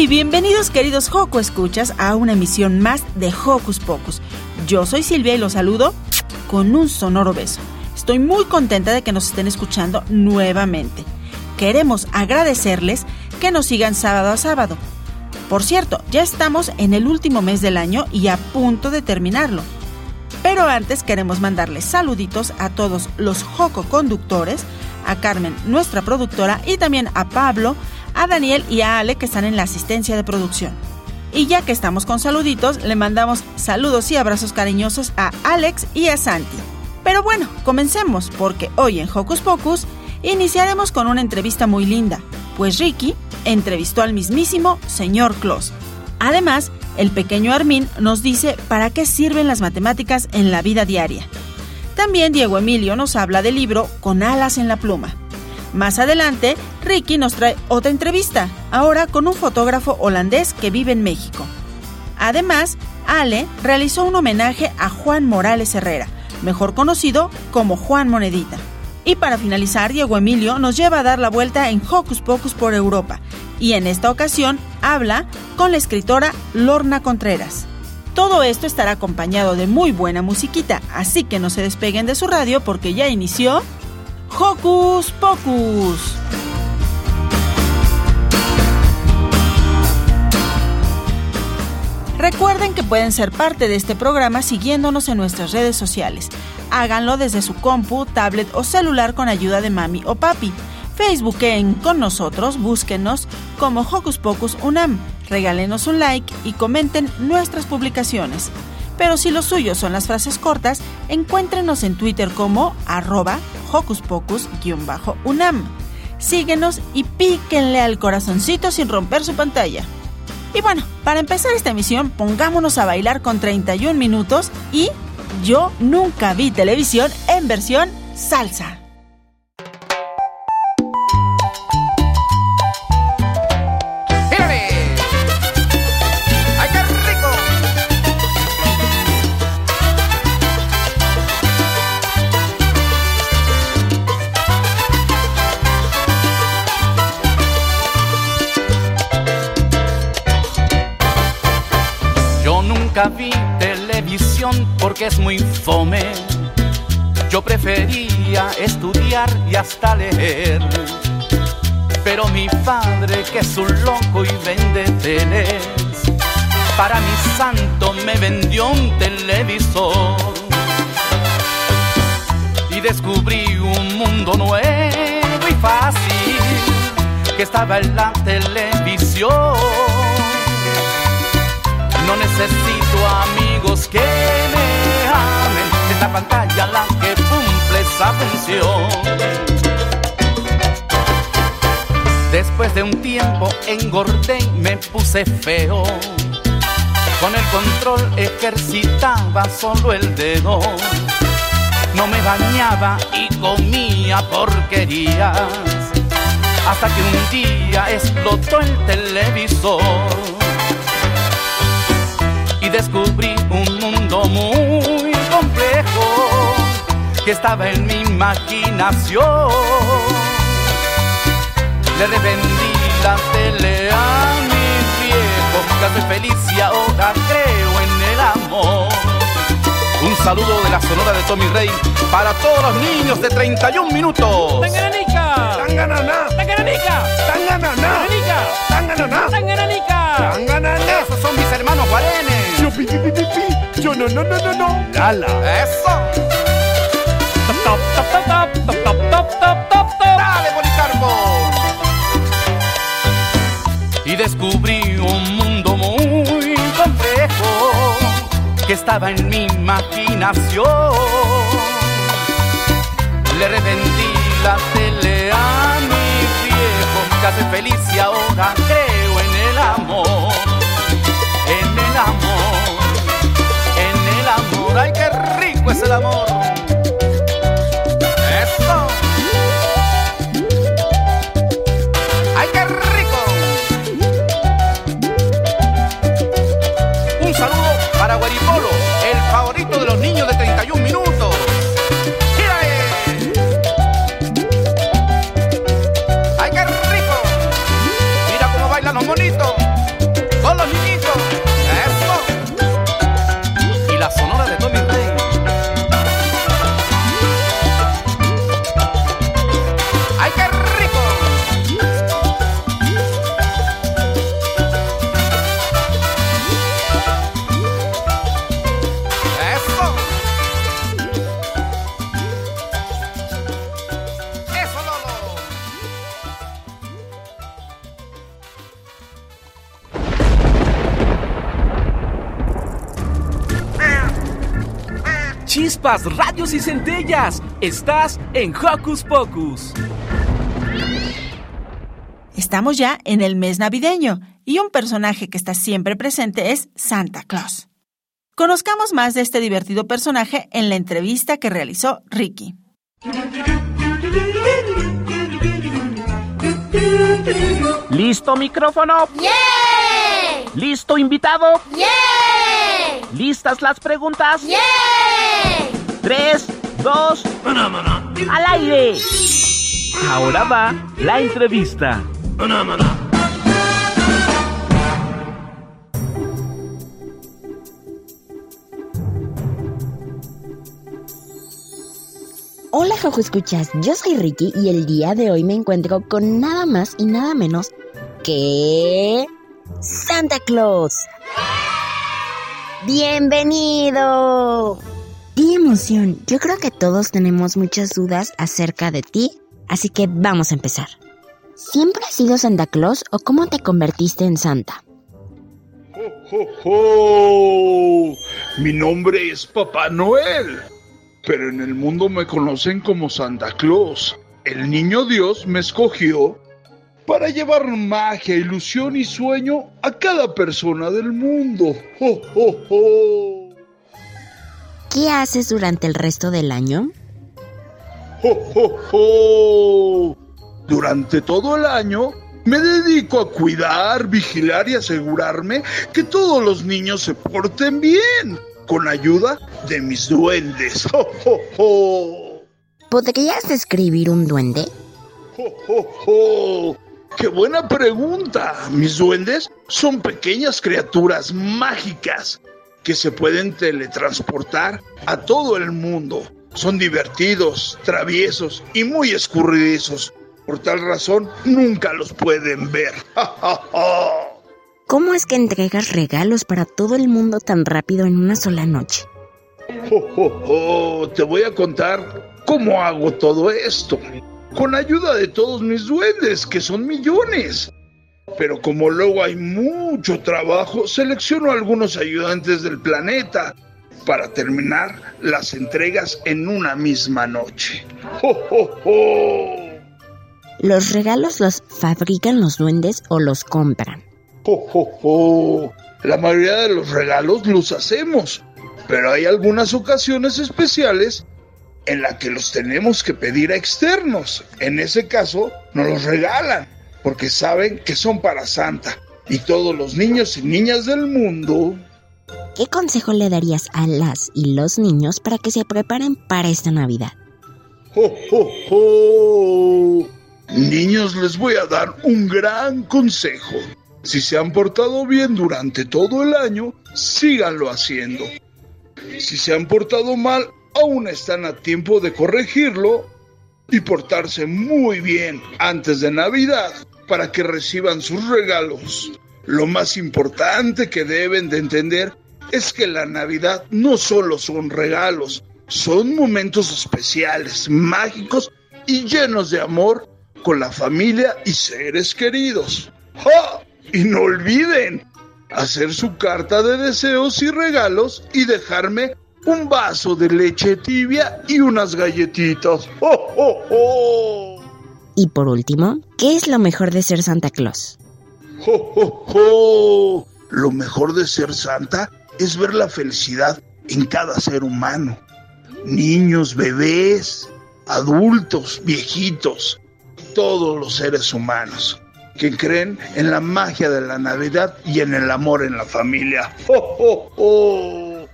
¡Yay! Bienvenidos queridos Joco Escuchas a una emisión más de Hocus Pocus. Yo soy Silvia y los saludo con un sonoro beso. Estoy muy contenta de que nos estén escuchando nuevamente. Queremos agradecerles que nos sigan sábado a sábado. Por cierto, ya estamos en el último mes del año y a punto de terminarlo. Pero antes queremos mandarles saluditos a todos los Joco conductores, a Carmen, nuestra productora, y también a Pablo, a Daniel y a Ale que están en la asistencia de producción. Y ya que estamos con saluditos, le mandamos saludos y abrazos cariñosos a Alex y a Santi. Pero bueno, comencemos porque hoy en Hocus Pocus iniciaremos con una entrevista muy linda, pues Ricky entrevistó al mismísimo señor Claus. Además, el pequeño Armin nos dice para qué sirven las matemáticas en la vida diaria. También Diego Emilio nos habla del libro Con alas en la pluma. Más adelante, Ricky nos trae otra entrevista, ahora con un fotógrafo holandés que vive en México. Además, Ale realizó un homenaje a Juan Morales Herrera, mejor conocido como Juan Monedita. Y para finalizar, Diego Emilio nos lleva a dar la vuelta en Hocus Pocus por Europa, y en esta ocasión habla con la escritora Lorna Contreras. Todo esto estará acompañado de muy buena musiquita, así que no se despeguen de su radio porque ya inició Hocus Pocus. Recuerden que pueden ser parte de este programa siguiéndonos en nuestras redes sociales. Háganlo desde su compu, tablet o celular con ayuda de mami o papi. Facebookeen con nosotros, búsquenos como Hocus Pocus Unam, regálenos un like y comenten nuestras publicaciones. Pero si lo suyo son las frases cortas, encuéntrenos en Twitter como arroba Hocus Pocus-UNAM. Síguenos y píquenle al corazoncito sin romper su pantalla. Y bueno, para empezar esta emisión, pongámonos a bailar con 31 minutos y Yo nunca vi televisión en versión salsa. Vi televisión porque es muy fome. Yo prefería estudiar y hasta leer. Pero mi padre, que es un loco y vende teles, para mi santo me vendió un televisor. Y descubrí un mundo nuevo y fácil que estaba en la televisión. No necesito amigos que me amen, es la pantalla la que cumple esa función. Después de un tiempo engordé y me puse feo. Con el control ejercitaba solo el dedo. No me bañaba y comía porquerías. Hasta que un día explotó el televisor. Descubrí un mundo muy complejo que estaba en mi imaginación. Le revendí la tele a mi viejo, ya soy feliz y ahora creo en el amor. saludo de la sonora de Tommy Rey para todos los niños de 31 minutos. ¡Tangananica! ¡Tangananá! ¡Tangananica! ¡Tangananá! ¡Tangananica! ¡Tangananá! ¡Tangananica! ¡Tangananá! Esos son mis hermanos guarenes. Yo pi pi pi pi pi. Yo no no no no no. Lala. Eso. Top, top, top, top, top, top, top, top, top, top. Dale, Policarpo. Y descubrí un mundo muy complejo que estaba en mi imaginación. Le revendí la tele a mi viejo, que hace feliz y ahora creo en el amor. Es el amor! ¡Eso! ¡Ay, qué rico! Un saludo para Guaripolo, el favorito de los niños de 31 minutos. chispas, radios y centellas. Estás en Hocus Pocus. Estamos ya en el mes navideño y un personaje que está siempre presente es Santa Claus. Conozcamos más de este divertido personaje en la entrevista que realizó Ricky. ¿Listo micrófono? ¿Listo invitado? ¿Listas las preguntas? ¡Yeah! 3, 2, al aire. Ahora va la entrevista. Hola Jojo Escuchas, yo soy Ricky y el día de hoy me encuentro con nada más y nada menos que Santa Claus. Bienvenido. ¡Qué emoción! Yo creo que todos tenemos muchas dudas acerca de ti, así que vamos a empezar. ¿Siempre has sido Santa Claus o cómo te convertiste en Santa? ¡Jo, jo! Mi nombre es Papá Noel, pero en el mundo me conocen como Santa Claus. El niño Dios me escogió para llevar magia, ilusión y sueño a cada persona del mundo. ¡Jo, jo, jo! ¿Qué haces durante el resto del año? ¡Jo, jo, jo! Durante todo el año me dedico a cuidar, vigilar y asegurarme que todos los niños se porten bien, con ayuda de mis duendes. ¡Jo, jo, jo! ¿Podrías describir un duende? ¡Jo, jo, jo! ¡Qué buena pregunta! Mis duendes son pequeñas criaturas mágicas que se pueden teletransportar a todo el mundo. Son divertidos, traviesos y muy escurridizos. Por tal razón, nunca los pueden ver. ¿Cómo es que entregas regalos para todo el mundo tan rápido en una sola noche? ¡Jo, jo, jo! Te voy a contar cómo hago todo esto. Con ayuda de todos mis duendes, que son millones. Pero como luego hay mucho trabajo, selecciono algunos ayudantes del planeta para terminar las entregas en una misma noche. ¡Jo, jo, jo! ¿Los regalos los fabrican los duendes o los compran? ¡Jo, jo, jo! La mayoría de los regalos los hacemos, pero hay algunas ocasiones especiales en las que los tenemos que pedir a externos. En ese caso, nos los regalan, porque saben que son para Santa. Y todos los niños y niñas del mundo ¿Qué consejo le darías a las y los niños para que se preparen para esta Navidad? ¡Jo, jo, jo! Niños, les voy a dar un gran consejo. Si se han portado bien durante todo el año, síganlo haciendo. Si se han portado mal, aún están a tiempo de corregirlo y portarse muy bien antes de Navidad para que reciban sus regalos. Lo más importante que deben de entender es que la Navidad no solo son regalos, son momentos especiales, mágicos y llenos de amor con la familia y seres queridos. ¡Ja! Y no olviden hacer su carta de deseos y regalos y dejarme un vaso de leche tibia y unas galletitas. ¡Oh, oh, oh! Y por último, ¿qué es lo mejor de ser Santa Claus? ¡Oh, oh, oh! Lo mejor de ser Santa es ver la felicidad en cada ser humano. Niños, bebés, adultos, viejitos, todos los seres humanos que creen en la magia de la Navidad y en el amor en la familia. ¡Oh, oh, oh!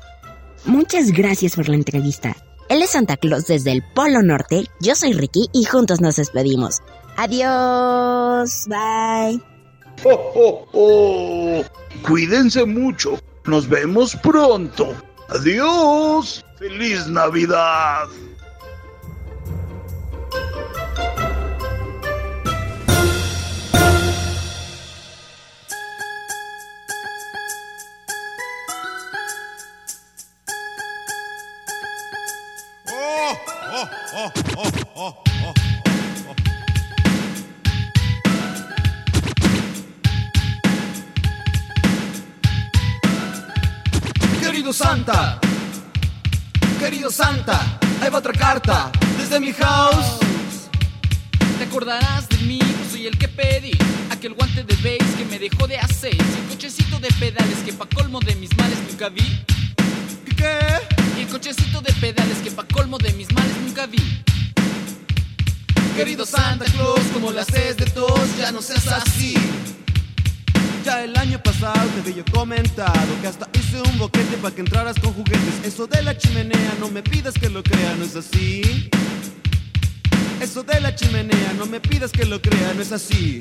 Muchas gracias por la entrevista. Él es Santa Claus desde el Polo Norte, yo soy Ricky y juntos nos despedimos. Adiós, bye. ¡Oh, oh, oh! Cuídense mucho, nos vemos pronto. Adiós, feliz Navidad. Nunca vi. ¿Qué? Y el cochecito de pedales que pa' colmo de mis males nunca vi. Querido Santa Claus, como las haces de todos, ya no seas así. Ya el año pasado te había comentado que hasta hice un boquete para que entraras con juguetes. Eso de la chimenea, no me pidas que lo crea, no es así. Eso de la chimenea, no me pidas que lo crea, no es así.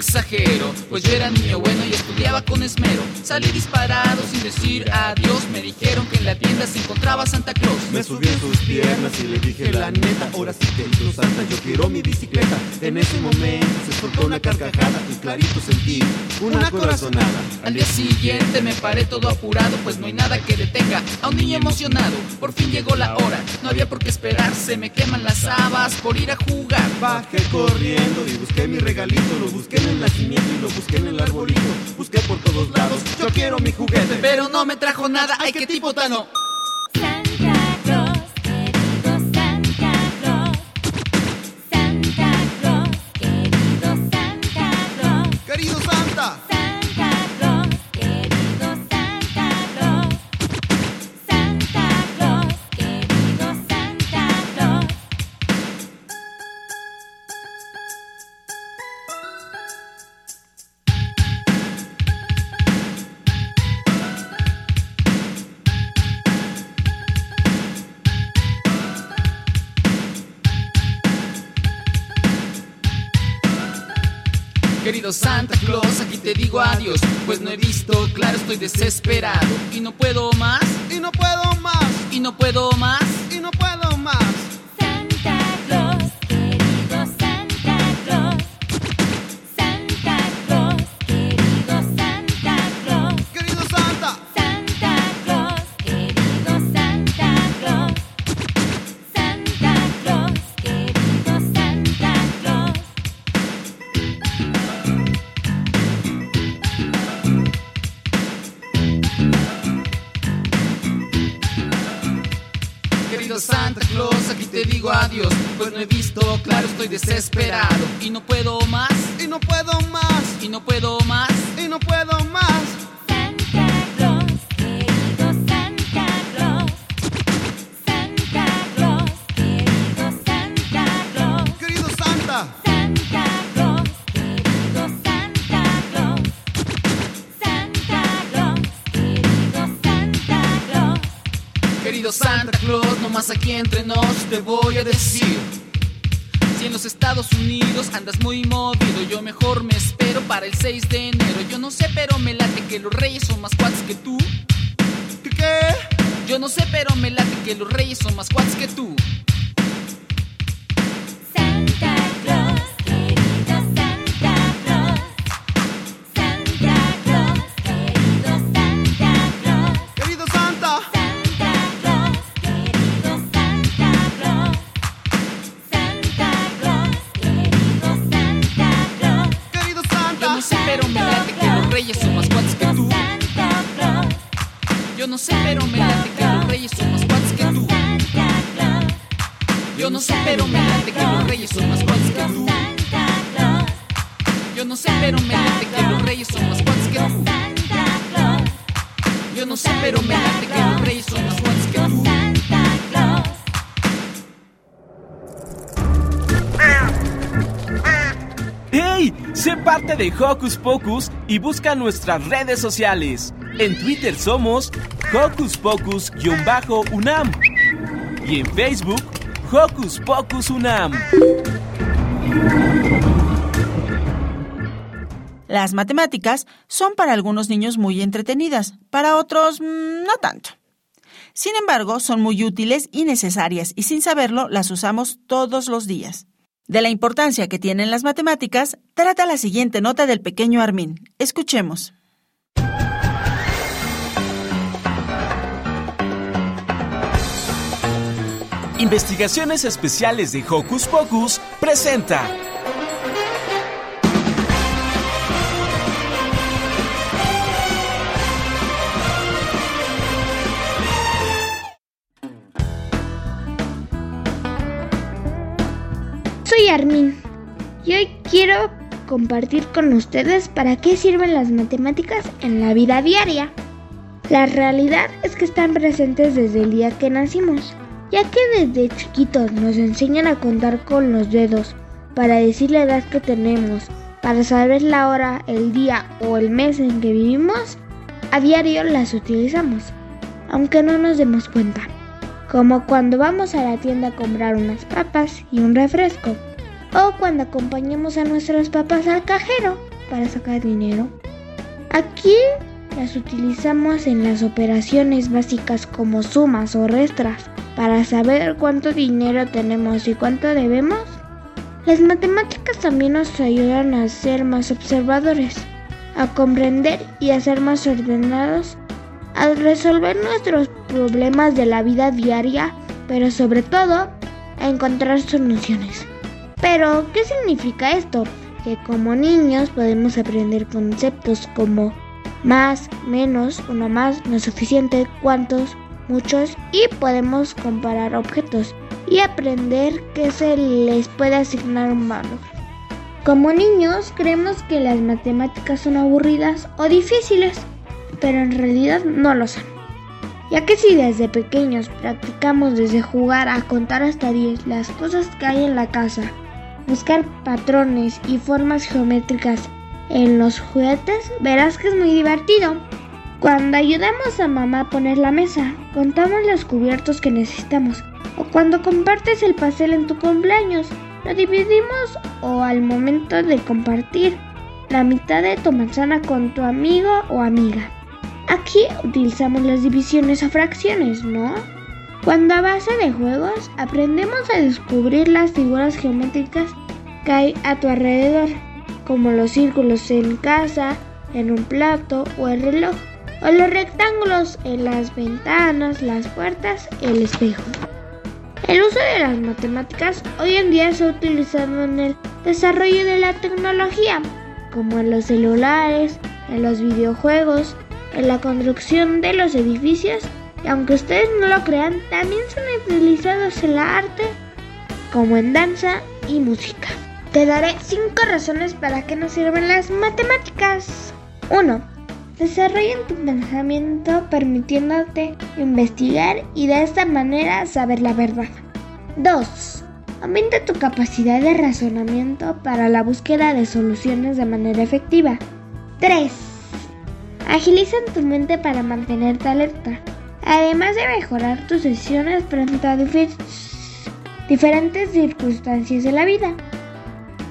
Historia y no exagero, pues yo era niño bueno y estudiaba con esmero. Salí disparado sin decir adiós, me dijeron que en la tienda se encontraba Santa Claus. Me subí en sus piernas y le dije la neta, ahora sí querido Santa, yo quiero mi bicicleta. En ese momento se soltó una carcajada y clarito sentí una corazonada. Al día siguiente me paré todo apurado, pues no hay nada que detenga a un niño emocionado. Por fin llegó la hora, no había por qué esperar, se me queman las habas por ir a jugar. Bajé corriendo y busqué mi regalito, lo busqué en el nacimiento y lo busqué en el arbolito. Busqué por todos lados, yo quiero mi juguete. Pero no me trajo nada, ay qué tipo tan Santa Claus, aquí te digo adiós, pues no he visto, claro estoy desesperado y no puedo más, Y no puedo más, y no puedo más. y no puedo más. Estoy desesperado y no puedo más, andas muy movido, yo mejor me espero para el 6 de enero. Yo no sé, pero me late que los reyes son más cuates que tú. ¿Qué qué? Yo no sé, pero me late que los reyes son más cuates que tú. Pero me late que los reyes son más cuates que tú. Yo no sé, pero me late que los reyes son más cuates que tú. ¡Hey! Sé parte de Hocus Pocus y busca nuestras redes sociales. En Twitter somos Hocus Pocus-UNAM y en Facebook Hocus Pocus UNAM. Las matemáticas son para algunos niños muy entretenidas, para otros mm, no tanto. Sin embargo, son muy útiles y necesarias y sin saberlo las usamos todos los días. De la importancia que tienen las matemáticas, trata la siguiente nota del pequeño Armin. Escuchemos. Investigaciones Especiales de Hocus Pocus presenta. Armin. Y hoy quiero compartir con ustedes para qué sirven las matemáticas en la vida diaria. La realidad es que están presentes desde el día que nacimos, ya que desde chiquitos nos enseñan a contar con los dedos para decir la edad que tenemos, para saber la hora, el día o el mes en que vivimos, a diario las utilizamos, aunque no nos demos cuenta. Como cuando vamos a la tienda a comprar unas papas y un refresco, o cuando acompañamos a nuestros papás al cajero para sacar dinero. Aquí las utilizamos en las operaciones básicas como sumas o restras para saber cuánto dinero tenemos y cuánto debemos. Las matemáticas también nos ayudan a ser más observadores, a comprender y a ser más ordenados al resolver nuestros problemas de la vida diaria, pero sobre todo a encontrar soluciones. Pero, ¿qué significa esto? Que como niños podemos aprender conceptos como más, menos, uno más, no es suficiente, cuántos, muchos y podemos comparar objetos y aprender que se les puede asignar un valor. Como niños creemos que las matemáticas son aburridas o difíciles, pero en realidad no lo son. Ya que si desde pequeños practicamos desde jugar a contar hasta 10 las cosas que hay en la casa, buscar patrones y formas geométricas en los juguetes, verás que es muy divertido. Cuando ayudamos a mamá a poner la mesa, contamos los cubiertos que necesitamos. O cuando compartes el pastel en tu cumpleaños, lo dividimos o al momento de compartir la mitad de tu manzana con tu amigo o amiga. Aquí utilizamos las divisiones a fracciones, ¿no? Cuando a base de juegos aprendemos a descubrir las figuras geométricas que hay a tu alrededor, como los círculos en casa, en un plato o el reloj, o los rectángulos en las ventanas, las puertas, el espejo. El uso de las matemáticas hoy en día se ha utilizado en el desarrollo de la tecnología, como en los celulares, en los videojuegos, en la construcción de los edificios y aunque ustedes no lo crean, también son utilizados en la arte, como en danza y música. Te daré 5 razones para que nos sirven las matemáticas. 1. Desarrollan tu pensamiento permitiéndote investigar y de esta manera saber la verdad. 2. Aumenta tu capacidad de razonamiento para la búsqueda de soluciones de manera efectiva. 3. Agilizan tu mente para mantenerte alerta. Además de mejorar tus decisiones frente a difer- diferentes circunstancias de la vida.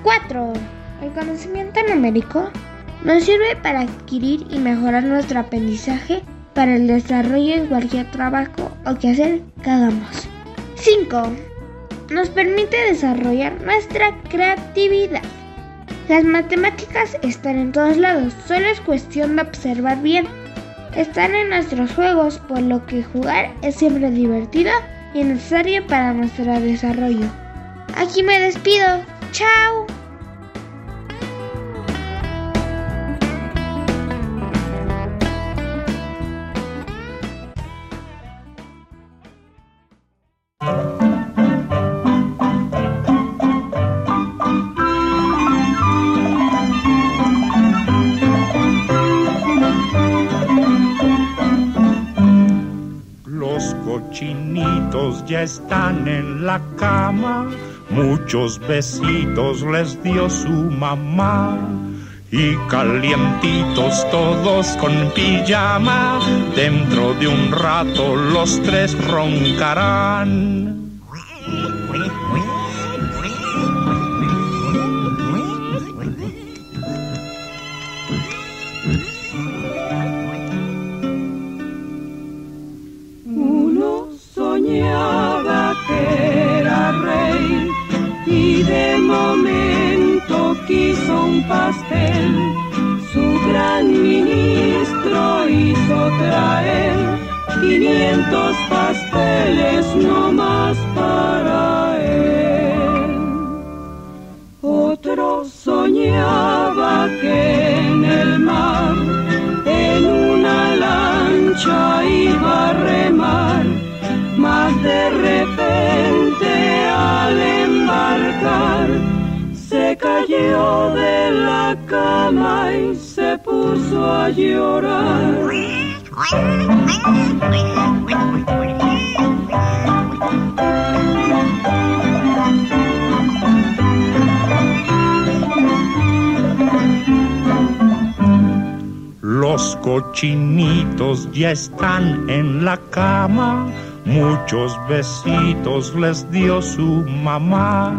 4. El conocimiento numérico nos sirve para adquirir y mejorar nuestro aprendizaje para el desarrollo en cualquier trabajo o quehacer que hagamos. 5. Nos permite desarrollar nuestra creatividad. Las matemáticas están en todos lados, solo es cuestión de observar bien. Están en nuestros juegos, por lo que jugar es siempre divertido y necesario para nuestro desarrollo. Aquí me despido. ¡Chao! Ya están en la cama, muchos besitos les dio su mamá. Y calientitos todos con pijama, dentro de un rato los tres roncarán. Ya están en la cama, muchos besitos les dio su mamá.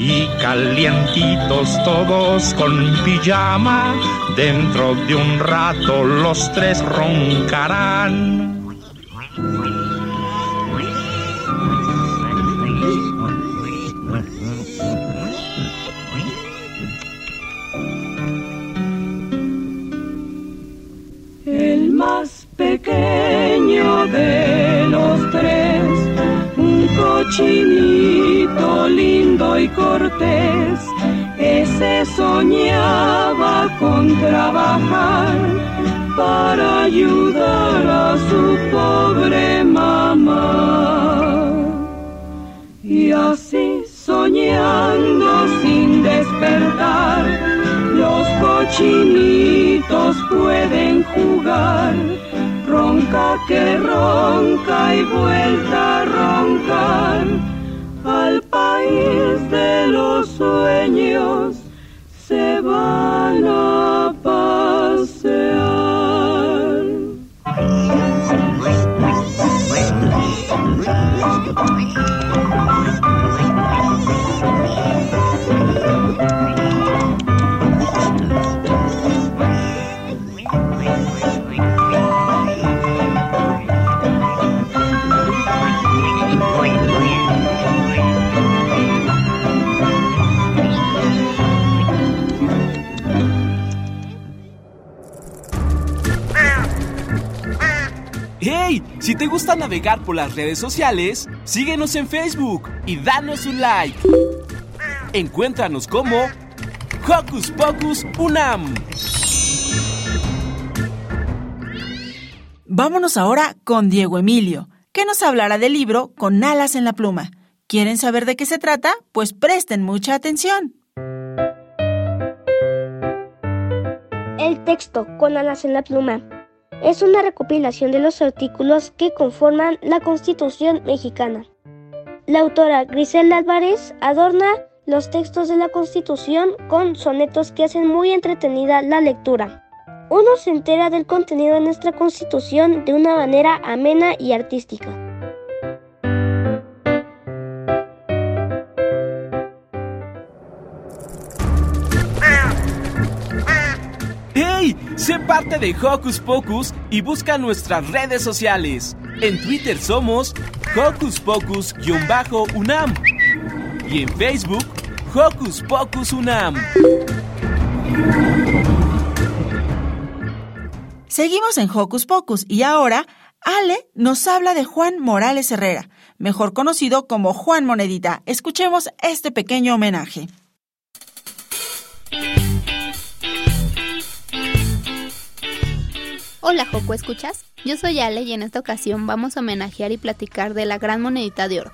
Y calientitos todos con pijama, dentro de un rato los tres roncarán. Y cortés, ese soñaba con trabajar para ayudar a su pobre mamá. Y así soñando sin despertar, los cochinitos pueden jugar. Ronca que ronca y vuelta a roncar. País de los sueños se van a pasear. Si te gusta navegar por las redes sociales, síguenos en Facebook y danos un like. Encuéntranos como Hocus Pocus Unam. Vámonos ahora con Diego Emilio, que nos hablará del libro Con alas en la pluma. ¿Quieren saber de qué se trata? Pues presten mucha atención. El texto Con alas en la pluma es una recopilación de los artículos que conforman la Constitución mexicana. La autora Griselda Álvarez adorna los textos de la Constitución con sonetos que hacen muy entretenida la lectura. uno se entera del contenido de nuestra constitución de una manera amena y artística. Sé parte de Hocus Pocus y busca nuestras redes sociales. En Twitter somos Hocus Pocus-UNAM y en Facebook Hocus Pocus UNAM. Seguimos en Hocus Pocus y ahora Ale nos habla de Juan Morales Herrera, mejor conocido como Juan Monedita. Escuchemos este pequeño homenaje. Hola Joco, ¿escuchas? Yo soy Ale y en esta ocasión vamos a homenajear y platicar de la gran monedita de oro,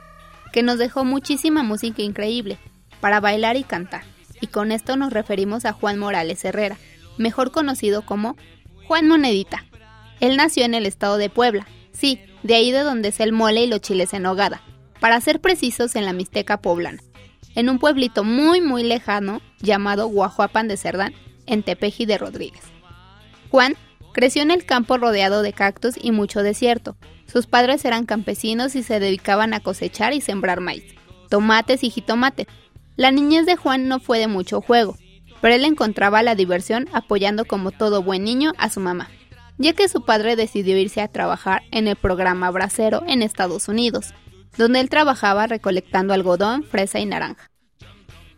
que nos dejó muchísima música increíble para bailar y cantar. Y con esto nos referimos a Juan Morales Herrera, mejor conocido como Juan Monedita. Él nació en el estado de Puebla, sí, de ahí de donde es el mole y los chiles en hogada, para ser precisos en la Mixteca poblana, en un pueblito muy muy lejano llamado Guajuapan de Cerdán, en Tepeji de Rodríguez. Juan Creció en el campo rodeado de cactus y mucho desierto. Sus padres eran campesinos y se dedicaban a cosechar y sembrar maíz, tomates y jitomate. La niñez de Juan no fue de mucho juego, pero él encontraba la diversión apoyando como todo buen niño a su mamá, ya que su padre decidió irse a trabajar en el programa Bracero en Estados Unidos, donde él trabajaba recolectando algodón, fresa y naranja.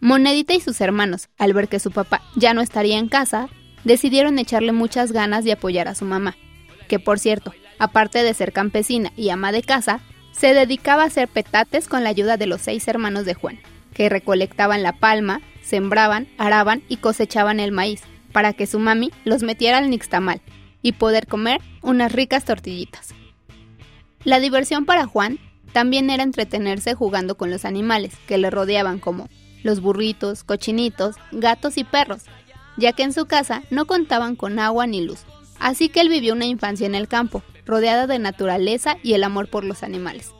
Monedita y sus hermanos, al ver que su papá ya no estaría en casa, decidieron echarle muchas ganas de apoyar a su mamá, que por cierto, aparte de ser campesina y ama de casa, se dedicaba a hacer petates con la ayuda de los seis hermanos de Juan, que recolectaban la palma, sembraban, araban y cosechaban el maíz, para que su mami los metiera al nixtamal y poder comer unas ricas tortillitas. La diversión para Juan también era entretenerse jugando con los animales que le rodeaban como los burritos, cochinitos, gatos y perros, ya que en su casa no contaban con agua ni luz. Así que él vivió una infancia en el campo, rodeada de naturaleza y el amor por los animales.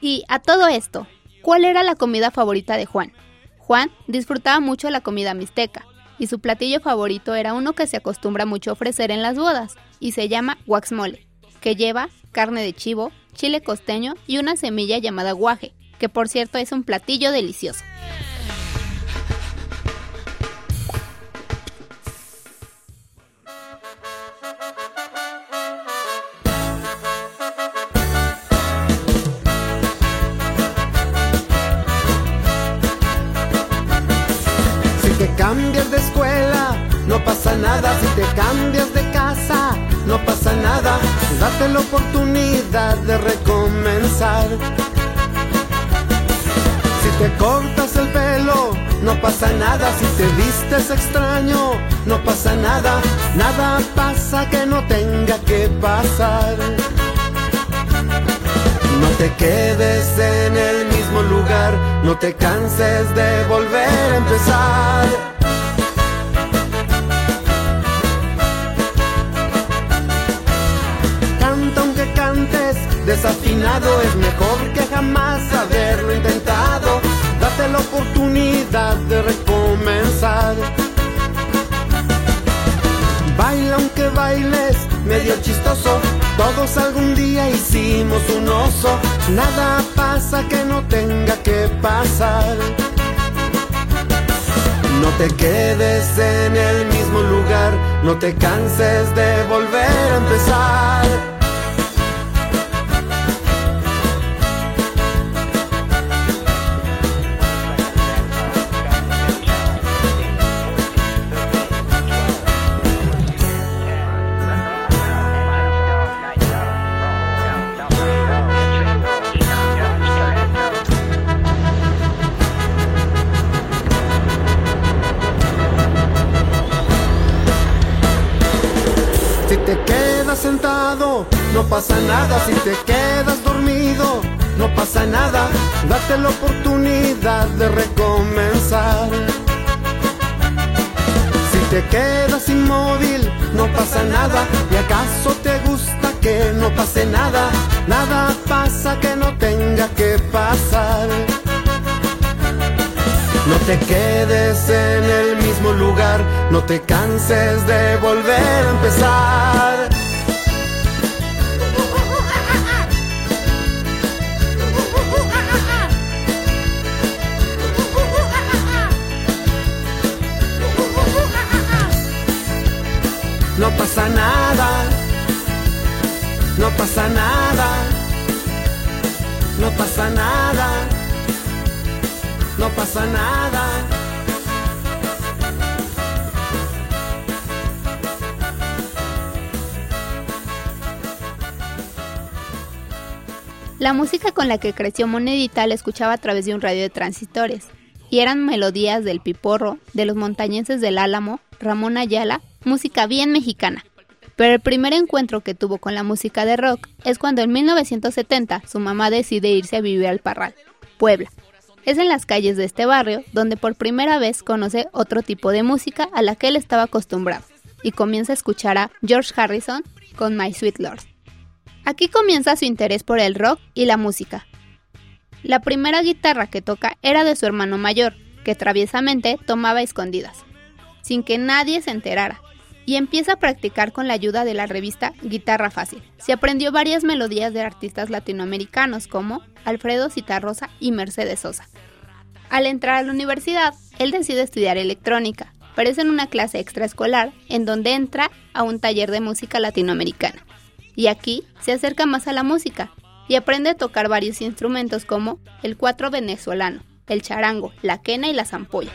Y a todo esto, ¿cuál era la comida favorita de Juan? Juan disfrutaba mucho la comida mixteca, y su platillo favorito era uno que se acostumbra mucho a ofrecer en las bodas, y se llama guaxmole, que lleva carne de chivo, chile costeño y una semilla llamada guaje, que por cierto es un platillo delicioso. No pasa nada. Si te cambias de casa, no pasa nada. Date la oportunidad de recomenzar. Si te cortas el pelo, no pasa nada. Si te vistes extraño, no pasa nada. Nada pasa que no tenga que pasar. No te quedes en el mismo lugar, no te canses de volver a empezar. Desafinado, es mejor que jamás haberlo intentado. Date la oportunidad de recomenzar. Baila aunque bailes medio chistoso. Todos algún día hicimos un oso. Nada pasa que no tenga que pasar. No te quedes en el mismo lugar. No te canses de volver a empezar. Pasa nada. Si te quedas dormido, no pasa nada. Date la oportunidad de recomenzar. Si te quedas inmóvil, no pasa nada. ¿Y acaso te gusta que no pase nada? Nada pasa que no tenga que pasar. No te quedes en el mismo lugar, no te canses de volver a empezar. Pasa nada, no pasa nada, no pasa nada, no pasa nada. La música con la que creció Monedita la escuchaba a través de un radio de transistores, y eran melodías del Piporro, de los montañenses del Álamo, Ramón Ayala, música bien mexicana. Pero el primer encuentro que tuvo con la música de rock es cuando en 1970 su mamá decide irse a vivir al Parral, Puebla. Es en las calles de este barrio donde por primera vez conoce otro tipo de música a la que él estaba acostumbrado y comienza a escuchar a George Harrison con My Sweet Lord. Aquí comienza su interés por el rock y la música. La primera guitarra que toca era de su hermano mayor, que traviesamente tomaba escondidas, sin que nadie se enterara, y empieza a practicar con la ayuda de la revista Guitarra Fácil. Se aprendió varias melodías de artistas latinoamericanos como Alfredo Citarrosa y Mercedes Sosa. Al entrar a la universidad, él decide estudiar electrónica, pero es en una clase extraescolar en donde entra a un taller de música latinoamericana. Y aquí se acerca más a la música y aprende a tocar varios instrumentos como el cuatro venezolano, el charango, la quena y la zampolla.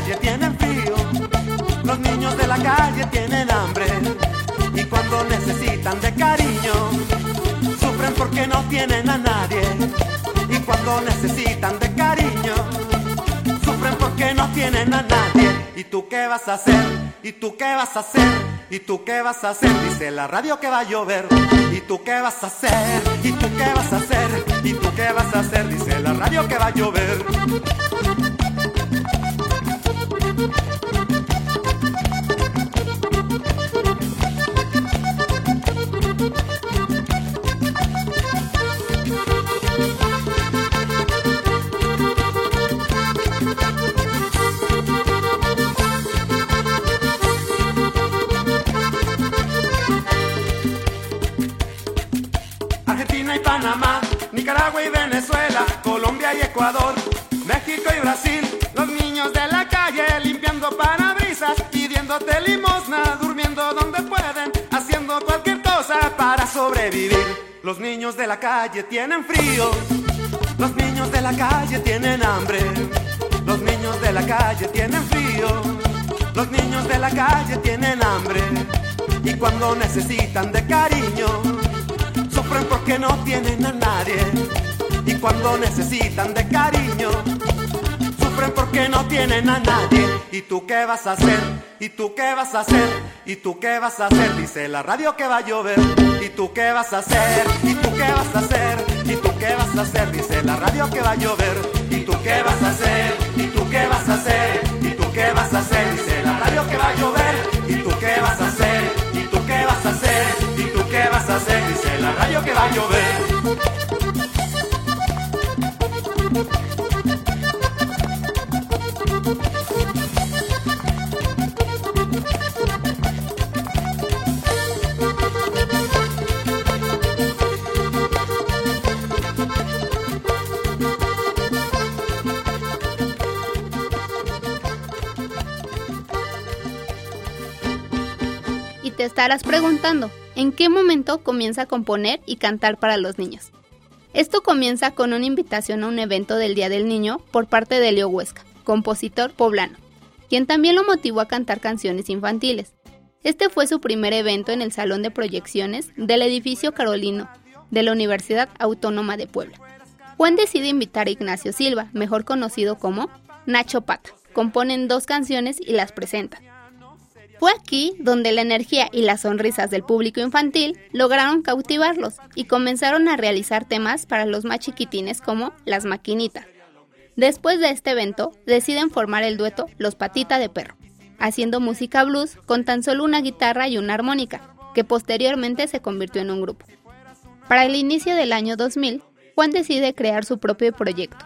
Calle tienen frío, los niños de la calle tienen hambre, y cuando necesitan de cariño, sufren porque no tienen a nadie, y cuando necesitan de cariño, sufren porque no tienen a nadie, ¿y tú qué vas a hacer? ¿Y tú qué vas a hacer? ¿Y tú qué vas a hacer? Dice la radio que va a llover. ¿Y tú qué vas a hacer? ¿Y tú qué vas a hacer? ¿Y tú qué vas a hacer? Dice la radio que va a llover. Ecuador, México y Brasil, los niños de la calle limpiando parabrisas, pidiéndote limosna, durmiendo donde pueden, haciendo cualquier cosa para sobrevivir. Los niños de la calle tienen frío, los niños de la calle tienen hambre, los niños de la calle tienen frío, los niños de la calle tienen hambre, y cuando necesitan de cariño, sufren porque no tienen a nadie. Y cuando necesitan de cariño, sufren porque no tienen a nadie. ¿Y tú qué vas a hacer? ¿Y tú qué vas a hacer? ¿Y tú qué vas a hacer? Dice la radio que va a llover. ¿Y tú qué vas a hacer? ¿Y tú qué vas a hacer? ¿Y tú qué vas a hacer? Dice la radio que va a llover. ¿Y tú qué vas a hacer? ¿Y tú qué vas a hacer? ¿Y tú qué vas a hacer? Dice la radio que va a llover. ¿Y tú qué vas a hacer? ¿Y tú qué vas a hacer? ¿Y tú qué vas a hacer? Dice la radio que va a llover. Y te estarás preguntando, ¿en qué momento comienza a componer y cantar para los niños? Esto comienza con una invitación a un evento del Día del Niño por parte de Leo Huesca, compositor poblano. quien también lo motivó a cantar canciones infantiles. Este fue su primer evento en el Salón de Proyecciones del edificio Carolino de la Universidad Autónoma de Puebla. Juan decide invitar a Ignacio Silva, mejor conocido como Nacho Pata. Componen dos canciones y las presentan. Fue aquí donde la energía y las sonrisas del público infantil lograron cautivarlos y comenzaron a realizar temas para los más chiquitines como Las Maquinitas. Después de este evento, deciden formar el dueto Los Patita de Perro, haciendo música blues con tan solo una guitarra y una armónica, que posteriormente se convirtió en un grupo. Para el inicio del año 2000, Juan decide crear su propio proyecto,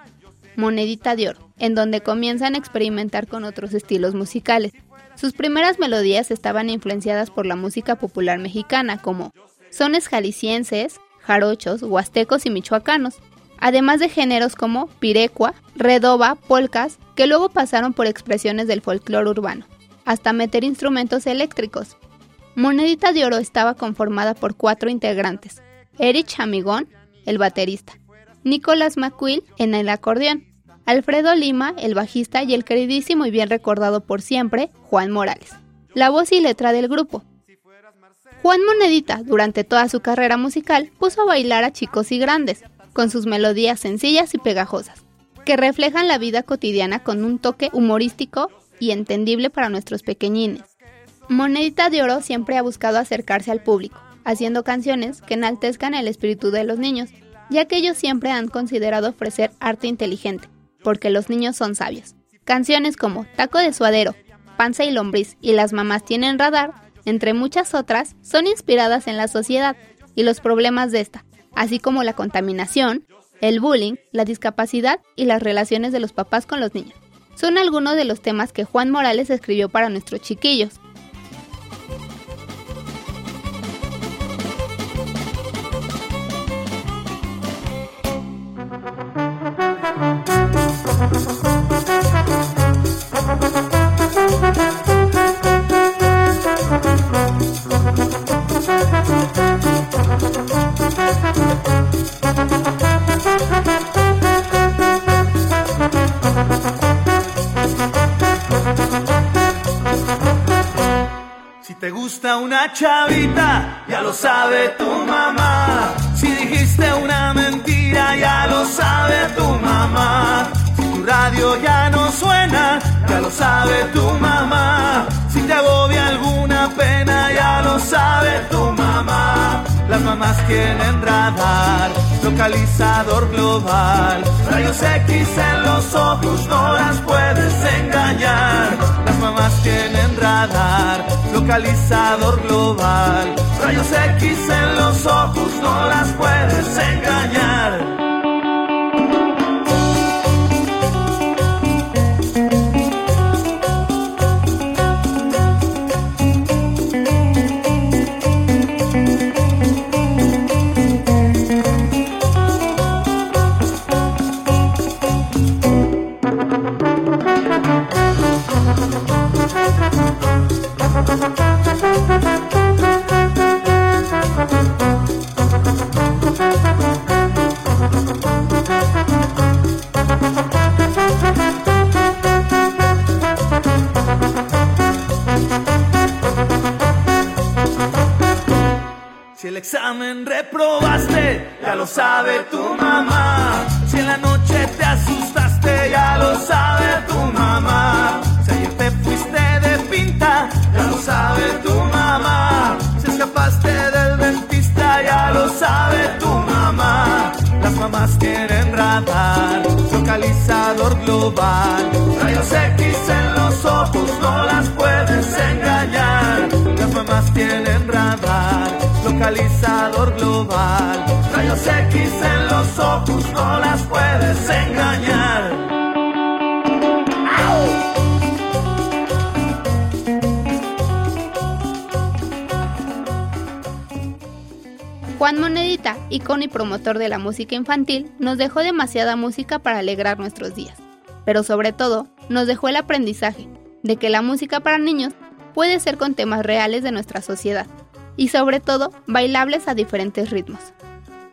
Monedita de Oro, en donde comienzan a experimentar con otros estilos musicales. Sus primeras melodías estaban influenciadas por la música popular mexicana, como sones jaliscienses, jarochos, huastecos y michoacanos, además de géneros como pirecua, redoba, polcas, que luego pasaron por expresiones del folclore urbano, hasta meter instrumentos eléctricos. Monedita de Oro estaba conformada por cuatro integrantes, Erich Amigón, el baterista, Nicolas McQuill en el acordeón, Alfredo Lima, el bajista, y el queridísimo y bien recordado por siempre, Juan Morales, la voz y letra del grupo. Juan Monedita, durante toda su carrera musical, puso a bailar a chicos y grandes, con sus melodías sencillas y pegajosas, que reflejan la vida cotidiana con un toque humorístico y entendible para nuestros pequeñines. Monedita de Oro siempre ha buscado acercarse al público, haciendo canciones que enaltezcan el espíritu de los niños, ya que ellos siempre han considerado ofrecer arte inteligente, porque los niños son sabios. Canciones como Taco de Suadero, Panza y Lombriz y Las mamás tienen radar, entre muchas otras, son inspiradas en la sociedad y los problemas de esta, así como la contaminación, el bullying, la discapacidad y las relaciones de los papás con los niños. Son algunos de los temas que Juan Morales escribió para nuestros chiquillos. Una chavita, ya lo sabe tu mamá. Si dijiste una mentira, ya lo sabe tu mamá. Si tu radio ya no suena, ya lo sabe tu mamá. Si te agobia alguna pena, ya lo sabe tu mamá. Las mamás tienen radar, localizador global. Rayos X en los ojos, no las puedes engañar. Las mamás tienen radar, localizador global. Rayos X en los ojos, no las puedes engañar. Examen reprobaste, ya lo sabe tu mamá. Si en la noche te asustaste, ya lo sabe tu mamá. Si ayer te fuiste de pinta, ya lo sabe tu mamá. Si escapaste del dentista, ya lo sabe tu mamá. Las mamás tienen radar, localizador global. Rayos X en los ojos, no las puedes engañar. Las mamás tienen radar, localizador global. Rayos X en los ojos, no las puedes engañar. Juan Monedita, icono y promotor de la música infantil, nos dejó demasiada música para alegrar nuestros días. Pero sobre todo, nos dejó el aprendizaje de que la música para niños puede ser con temas reales de nuestra sociedad y sobre todo bailables a diferentes ritmos.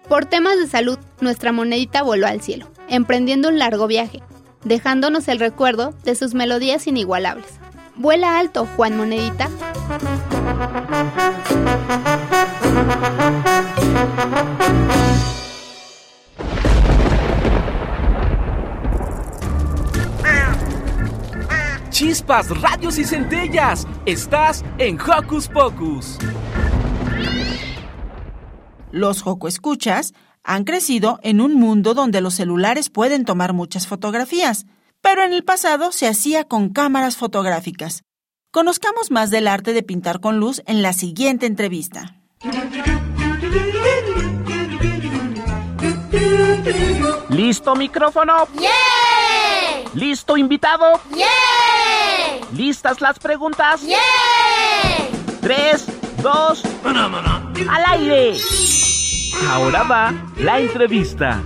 Por temas de salud, nuestra monedita voló al cielo, emprendiendo un largo viaje, dejándonos el recuerdo de sus melodías inigualables. Vuela alto, Juan Monedita. Chispas, radios y centellas. Estás en Hocus Pocus. Los Joco Escuchas han crecido en un mundo donde los celulares pueden tomar muchas fotografías, pero en el pasado se hacía con cámaras fotográficas. Conozcamos más del arte de pintar con luz en la siguiente entrevista. ¿Listo micrófono? ¿Listo invitado? ¿Listas las preguntas? Tres, dos, al aire. Ahora va la entrevista.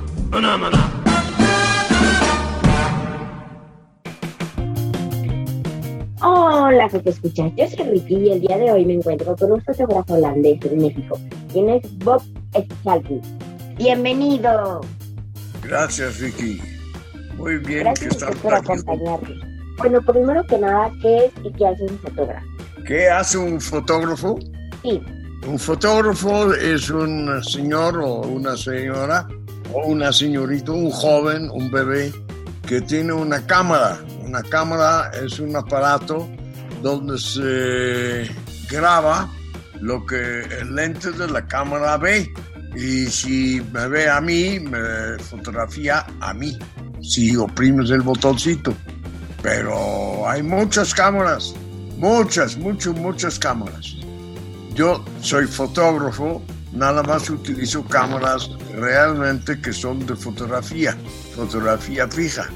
Hola, que escuchas. Yo soy Ricky y el día de hoy me encuentro con un fotógrafo holandés de México, quien es Bob Schalke. Bienvenido. Gracias, Ricky. Muy bien Gracias que estás por aquí. acompañarme. Bueno, primero que nada, ¿qué es y qué hace un fotógrafo? ¿Qué hace un fotógrafo? Sí. Un fotógrafo es un señor o una señora o una señorita, un joven, un bebé que tiene una cámara. Una cámara es un aparato donde se graba lo que el lente de la cámara ve. Y si me ve a mí, me fotografía a mí. Si oprimes el botoncito. Pero hay muchas cámaras, muchas, muchas, muchas cámaras. Yo soy fotógrafo, nada más utilizo cámaras realmente que son de fotografía, fotografía fija.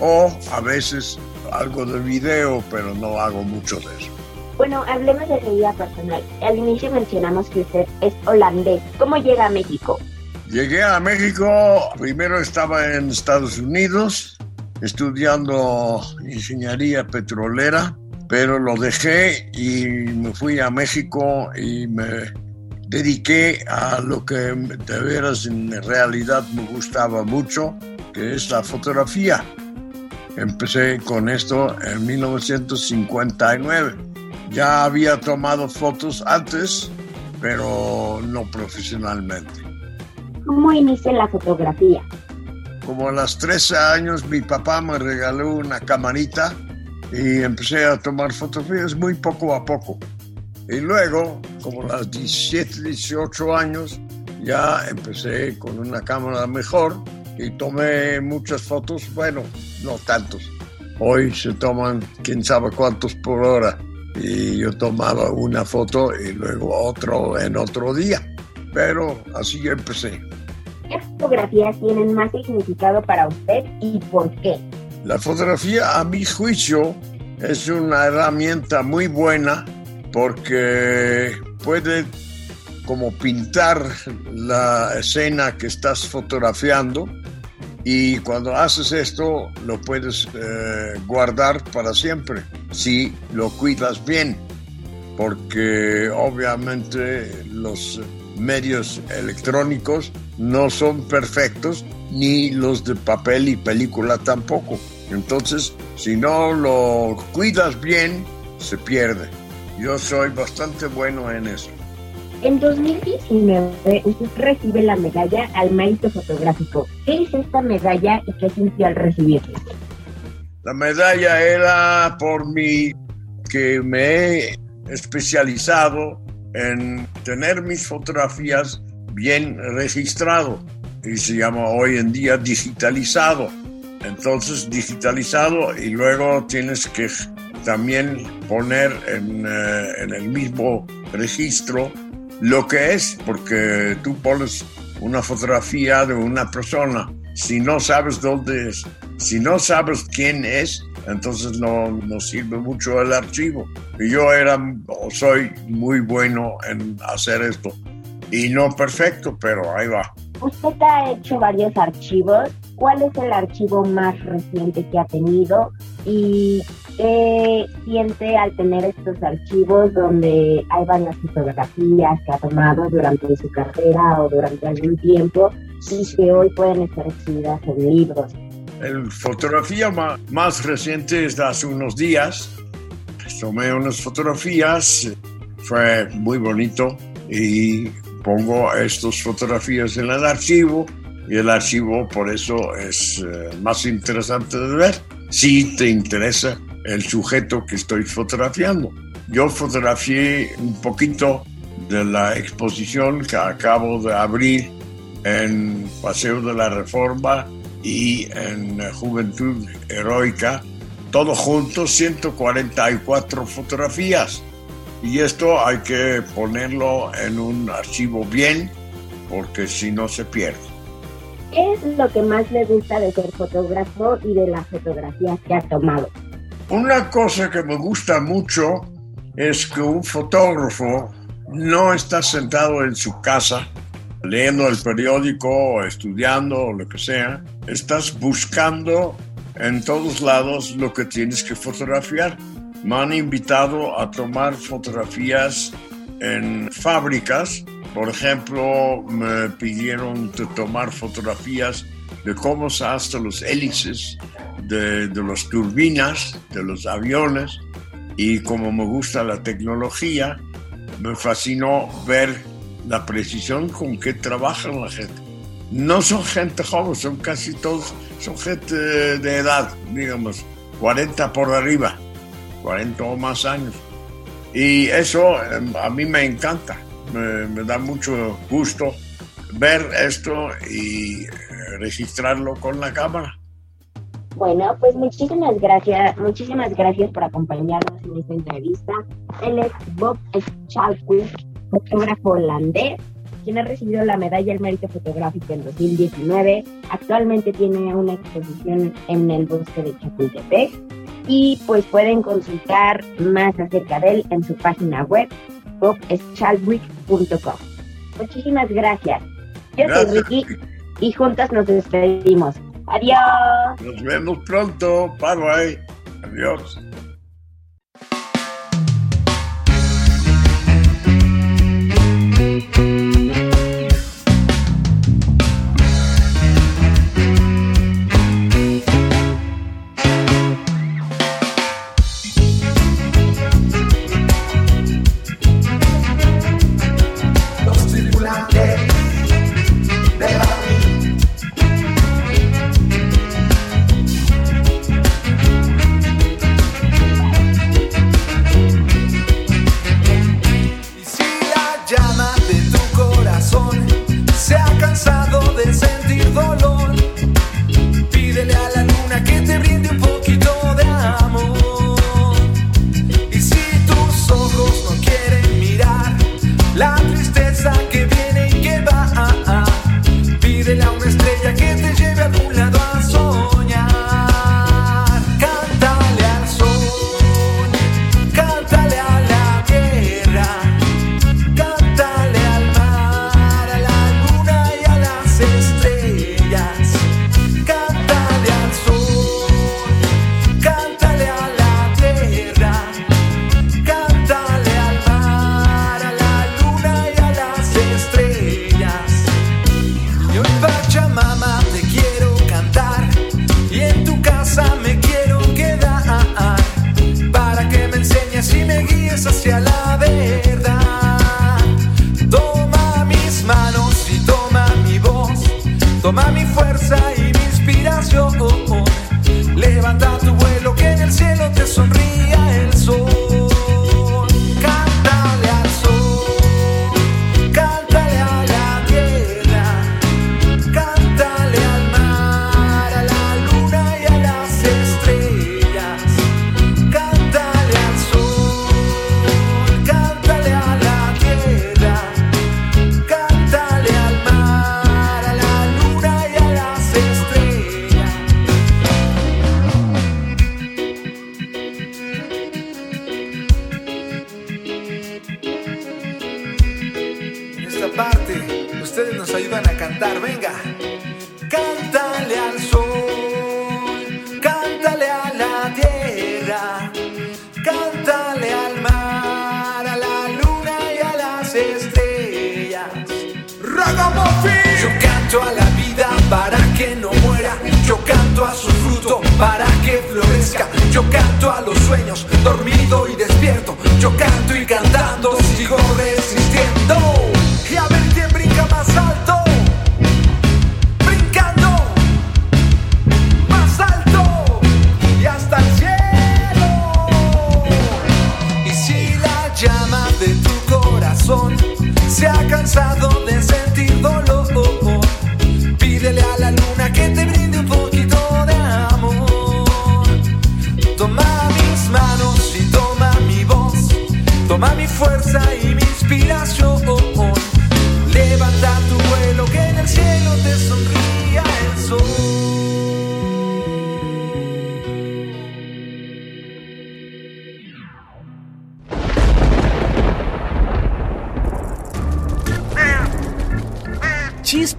O a veces algo de video, pero no hago mucho de eso. Bueno, hablemos de su vida personal. Al inicio mencionamos que usted es holandés. ¿Cómo llega a México? Llegué a México, primero estaba en Estados Unidos estudiando ingeniería petrolera, pero lo dejé y me fui a México y me dediqué a lo que de veras en realidad me gustaba mucho, que es la fotografía. Empecé con esto en 1959. Ya había tomado fotos antes, pero no profesionalmente. ¿Cómo inicia la fotografía? Como a los 13 años mi papá me regaló una camarita y empecé a tomar fotografías muy poco a poco. Y luego, como a los 17, 18 años, ya empecé con una cámara mejor y tomé muchas fotos, bueno, no tantos. Hoy se toman quién sabe cuántos por hora y yo tomaba una foto y luego otro en otro día. Pero así empecé. ¿Qué fotografías tienen más significado para usted y por qué? La fotografía, a mi juicio, es una herramienta muy buena porque puede como pintar la escena que estás fotografiando y cuando haces esto lo puedes eh, guardar para siempre si lo cuidas bien porque obviamente los medios electrónicos no son perfectos ni los de papel y película tampoco entonces si no lo cuidas bien se pierde yo soy bastante bueno en eso En 2019 usted recibe la medalla al mérito fotográfico. ¿Qué es esta medalla y qué sintió al recibirla? La medalla era por mi que me he especializado en tener mis fotografías bien registrado y se llama hoy en día digitalizado. Entonces digitalizado y luego tienes que también poner en, eh, en el mismo registro lo que es, porque tú pones una fotografía de una persona, si no sabes dónde es, si no sabes quién es, entonces no, no sirve mucho el archivo. Y yo era o soy muy bueno en hacer esto. Y no perfecto, pero ahí va. Usted ha hecho varios archivos. ¿Cuál es el archivo más reciente que ha tenido? ¿Y qué siente al tener estos archivos donde hay varias fotografías que ha tomado durante su carrera o durante algún tiempo y que hoy pueden estar exhibidas en libros? La fotografía más reciente es de hace unos días. tomé unas fotografías, fue muy bonito y pongo estas fotografías en el archivo y el archivo por eso es eh, más interesante de ver si te interesa el sujeto que estoy fotografiando. Yo fotografié un poquito de la exposición que acabo de abrir en Paseo de la Reforma y en Juventud Heroica, todo junto 144 fotografías. Y esto hay que ponerlo en un archivo bien, porque si no se pierde. ¿Qué es lo que más le gusta de ser fotógrafo y de las fotografías que ha tomado? Una cosa que me gusta mucho es que un fotógrafo no está sentado en su casa leyendo el periódico estudiando lo que sea. Estás buscando en todos lados lo que tienes que fotografiar. Me han invitado a tomar fotografías en fábricas. Por ejemplo, me pidieron tomar fotografías de cómo se hacen los hélices de, de las turbinas de los aviones. Y como me gusta la tecnología, me fascinó ver la precisión con que trabajan la gente. No son gente joven, son casi todos, son gente de edad, digamos, 40 por arriba, 40 o más años. Y eso em, a mí me encanta, me, da mucho gusto ver esto y eh, registrarlo con la cámara. Bueno, pues muchísimas gracias, muchísimas gracias por acompañarnos en esta entrevista. Él es Bob Schalkwijk, fotógrafo holandés, quien ha recibido la medalla al mérito fotográfico en 2019. Actualmente tiene una exposición en el bosque de Chapultepec y pues pueden consultar más acerca de él en su página web bobschalwick.com. Muchísimas gracias. Yo soy Gracias. Ricky y juntas nos despedimos. Adiós. Nos vemos pronto. Bye bye. Adiós.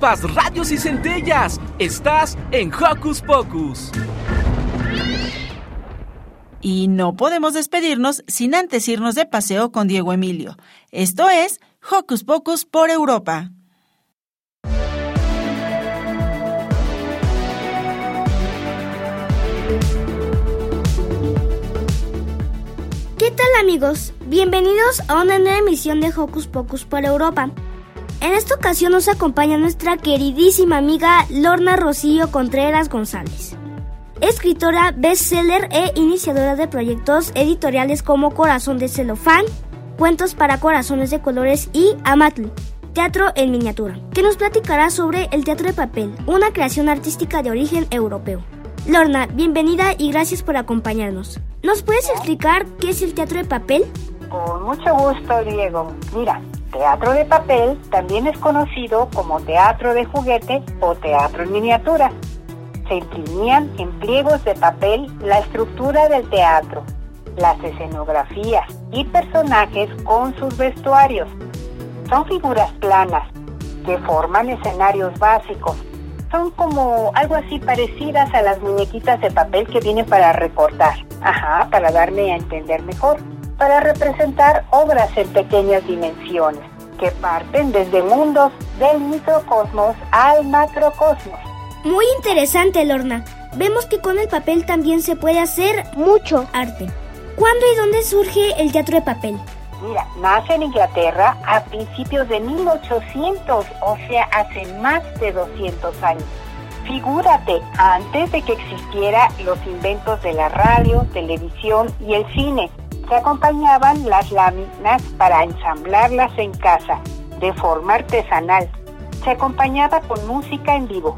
Chispas, radios y centellas. Estás en Hocus Pocus. Y no podemos despedirnos sin antes irnos de paseo con Diego Emilio. Esto es Hocus Pocus por Europa. ¿Qué tal amigos? Bienvenidos a una nueva emisión de Hocus Pocus por Europa. En esta ocasión nos acompaña nuestra queridísima amiga Lorna Rocío Contreras González. Escritora, bestseller e iniciadora de proyectos editoriales como Corazón de Celofán, Cuentos para Corazones de Colores y Amatl, Teatro en Miniatura, que nos platicará sobre el teatro de papel, una creación artística de origen europeo. Lorna, bienvenida y gracias por acompañarnos. ¿Nos puedes explicar qué es el teatro de papel? Con mucho gusto, Diego. Mira, teatro de papel también es conocido como teatro de juguete o teatro en miniatura. Se imprimían en pliegos de papel la estructura del teatro, las escenografías y personajes con sus vestuarios. Son figuras planas que forman escenarios básicos. Son como algo así parecidas a las muñequitas de papel que vienen para recortar. Ajá, para darme a entender mejor. Para representar obras en pequeñas dimensiones que parten desde mundos del microcosmos al macrocosmos. Muy interesante, Lorna. Vemos que con el papel también se puede hacer mucho arte. ¿Cuándo y dónde surge el teatro de papel? Mira, nace en Inglaterra a principios de 1800, o sea, hace más de 200 años. Figúrate, antes de que existiera los inventos de la radio, televisión y el cine, se acompañaban las láminas para ensamblarlas en casa, de forma artesanal. Se acompañaba con música en vivo,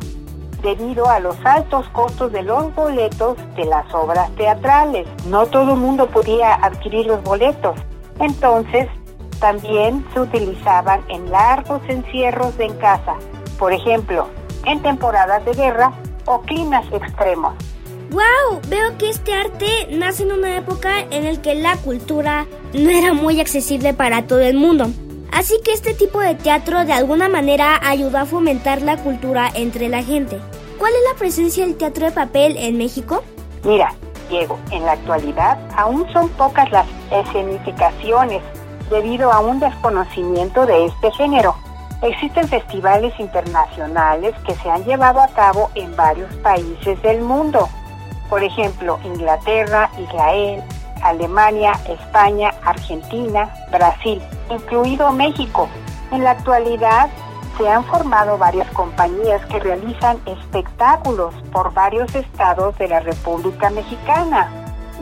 debido a los altos costos de los boletos de las obras teatrales. No todo el mundo podía adquirir los boletos. Entonces, también se utilizaban en largos encierros en casa, por ejemplo, en temporadas de guerra o climas extremos. ¡Wow! Veo que este arte nace en una época en la que la cultura no era muy accesible para todo el mundo. Así que este tipo de teatro de alguna manera ayudó a fomentar la cultura entre la gente. ¿Cuál es la presencia del teatro de papel en México? Mira, Diego, en la actualidad aún son pocas las escenificaciones debido a un desconocimiento de este género. Existen festivales internacionales que se han llevado a cabo en varios países del mundo. Por ejemplo, Inglaterra, Israel, Alemania, España, Argentina, Brasil, incluido México. En la actualidad se han formado varias compañías que realizan espectáculos por varios estados de la República Mexicana.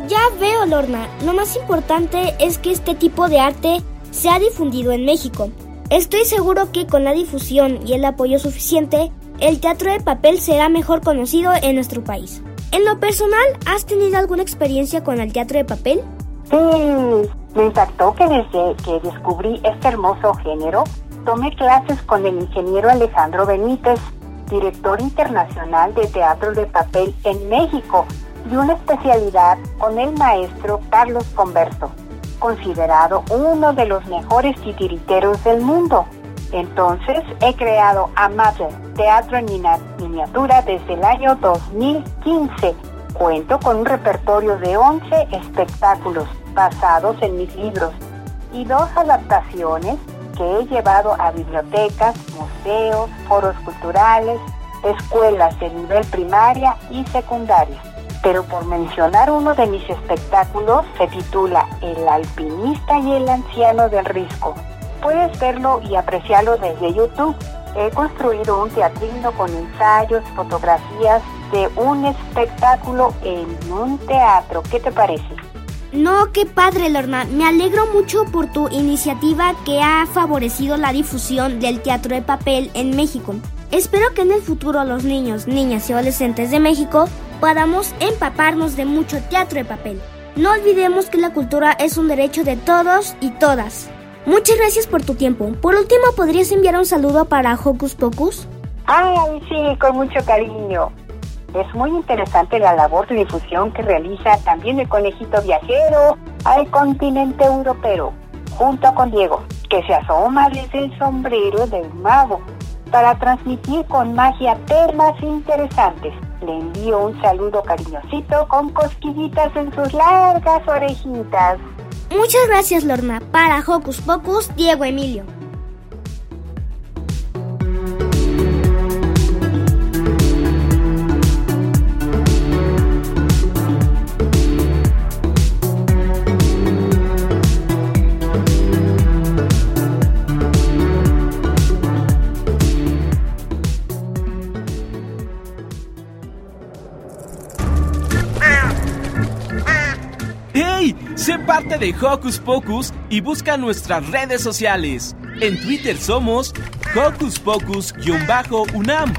Ya veo, Lorna. Lo más importante es que este tipo de arte se ha difundido en México. Estoy seguro que con la difusión y el apoyo suficiente, el teatro de papel será mejor conocido en nuestro país. En lo personal, ¿has tenido alguna experiencia con el teatro de papel? Sí, me impactó que desde que descubrí este hermoso género, tomé clases con el ingeniero Alejandro Benítez, director internacional de teatro de papel en México, y una especialidad con el maestro Carlos Converso, considerado uno de los mejores titiriteros del mundo. Entonces he creado Amateur, Teatro en Miniatura desde el año 2015. Cuento con un repertorio de 11 espectáculos basados en mis libros y dos adaptaciones que he llevado a bibliotecas, museos, foros culturales, escuelas de nivel primaria y secundaria. Pero por mencionar uno de mis espectáculos, se titula El alpinista y el anciano del risco. Puedes verlo y apreciarlo desde YouTube. He construido un teatrino con ensayos, fotografías de un espectáculo en un teatro. ¿Qué te parece? No, qué padre, Lorna. Me alegro mucho por tu iniciativa que ha favorecido la difusión del teatro de papel en México. Espero que en el futuro los niños, niñas y adolescentes de México podamos empaparnos de mucho teatro de papel. No olvidemos que la cultura es un derecho de todos y todas. Muchas gracias por tu tiempo. Por último, ¿podrías enviar un saludo para Hocus Pocus? Ay, sí, con mucho cariño. Es muy interesante la labor de difusión que realiza también el conejito viajero al continente europeo, junto con Diego, que se asoma desde el sombrero del mago. para transmitir con magia temas interesantes. Le envío un saludo cariñosito con cosquillitas en sus largas orejitas. Muchas gracias, Lorna. Para Hocus Pocus, Diego Emilio. De Hocus Pocus y busca nuestras redes sociales. En Twitter somos Hocus Pocus-UNAM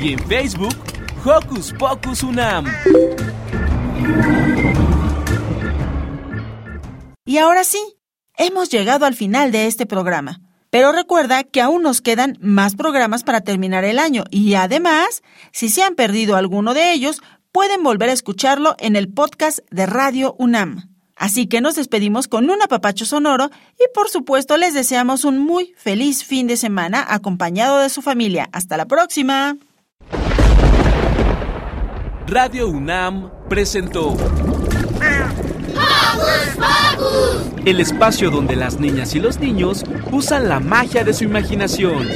y en Facebook Hocus Pocus UNAM. Y ahora sí, hemos llegado al final de este programa. Pero recuerda que aún nos quedan más programas para terminar el año y además, si se han perdido alguno de ellos, pueden volver a escucharlo en el podcast de Radio UNAM. Así que nos despedimos con un apapacho sonoro y por supuesto les deseamos un muy feliz fin de semana acompañado de su familia. Hasta la próxima. Radio UNAM presentó el espacio donde las niñas y los niños usan la magia de su imaginación.